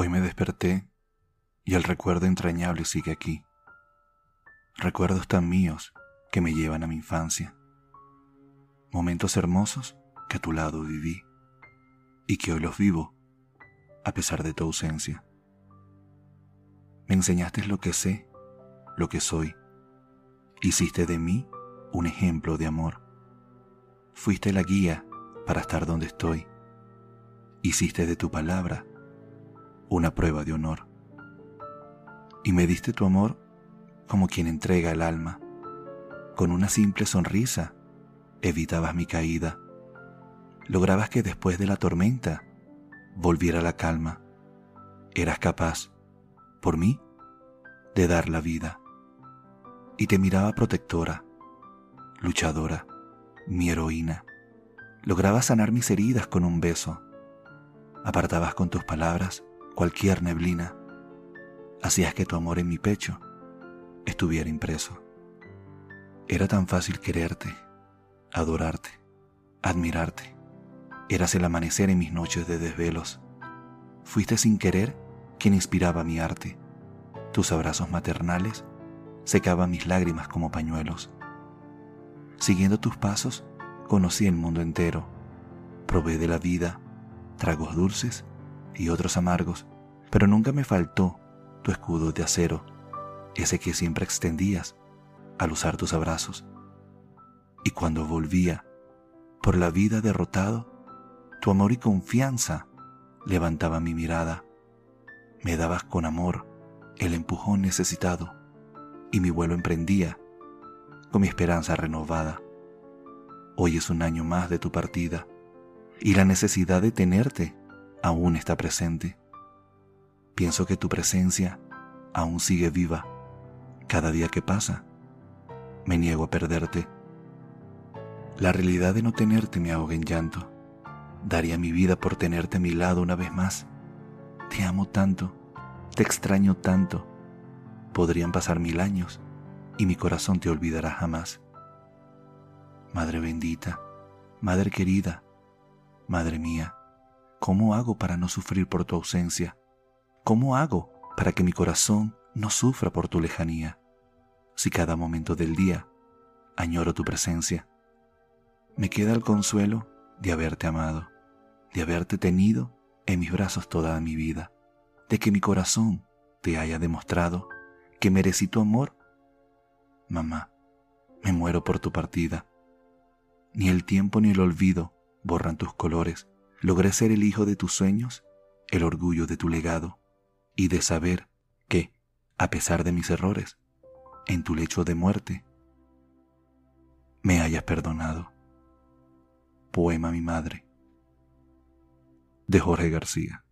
Hoy me desperté y el recuerdo entrañable sigue aquí. Recuerdos tan míos que me llevan a mi infancia. Momentos hermosos que a tu lado viví y que hoy los vivo a pesar de tu ausencia. Me enseñaste lo que sé, lo que soy. Hiciste de mí un ejemplo de amor. Fuiste la guía para estar donde estoy. Hiciste de tu palabra una prueba de honor. Y me diste tu amor como quien entrega el alma. Con una simple sonrisa evitabas mi caída. Lograbas que después de la tormenta volviera la calma. Eras capaz, por mí, de dar la vida. Y te miraba protectora, luchadora, mi heroína. Lograbas sanar mis heridas con un beso. Apartabas con tus palabras cualquier neblina, hacías que tu amor en mi pecho estuviera impreso. Era tan fácil quererte, adorarte, admirarte. Eras el amanecer en mis noches de desvelos. Fuiste sin querer quien inspiraba mi arte. Tus abrazos maternales secaban mis lágrimas como pañuelos. Siguiendo tus pasos, conocí el mundo entero. Probé de la vida tragos dulces y otros amargos, pero nunca me faltó tu escudo de acero, ese que siempre extendías al usar tus abrazos. Y cuando volvía por la vida derrotado, tu amor y confianza levantaba mi mirada. Me dabas con amor el empujón necesitado y mi vuelo emprendía con mi esperanza renovada. Hoy es un año más de tu partida y la necesidad de tenerte aún está presente. Pienso que tu presencia aún sigue viva. Cada día que pasa, me niego a perderte. La realidad de no tenerte me ahoga en llanto. Daría mi vida por tenerte a mi lado una vez más. Te amo tanto, te extraño tanto. Podrían pasar mil años y mi corazón te olvidará jamás. Madre bendita, Madre querida, Madre mía, ¿Cómo hago para no sufrir por tu ausencia? ¿Cómo hago para que mi corazón no sufra por tu lejanía? Si cada momento del día añoro tu presencia, me queda el consuelo de haberte amado, de haberte tenido en mis brazos toda mi vida, de que mi corazón te haya demostrado que merecí tu amor. Mamá, me muero por tu partida. Ni el tiempo ni el olvido borran tus colores logré ser el hijo de tus sueños, el orgullo de tu legado, y de saber que, a pesar de mis errores, en tu lecho de muerte, me hayas perdonado. Poema Mi Madre, de Jorge García.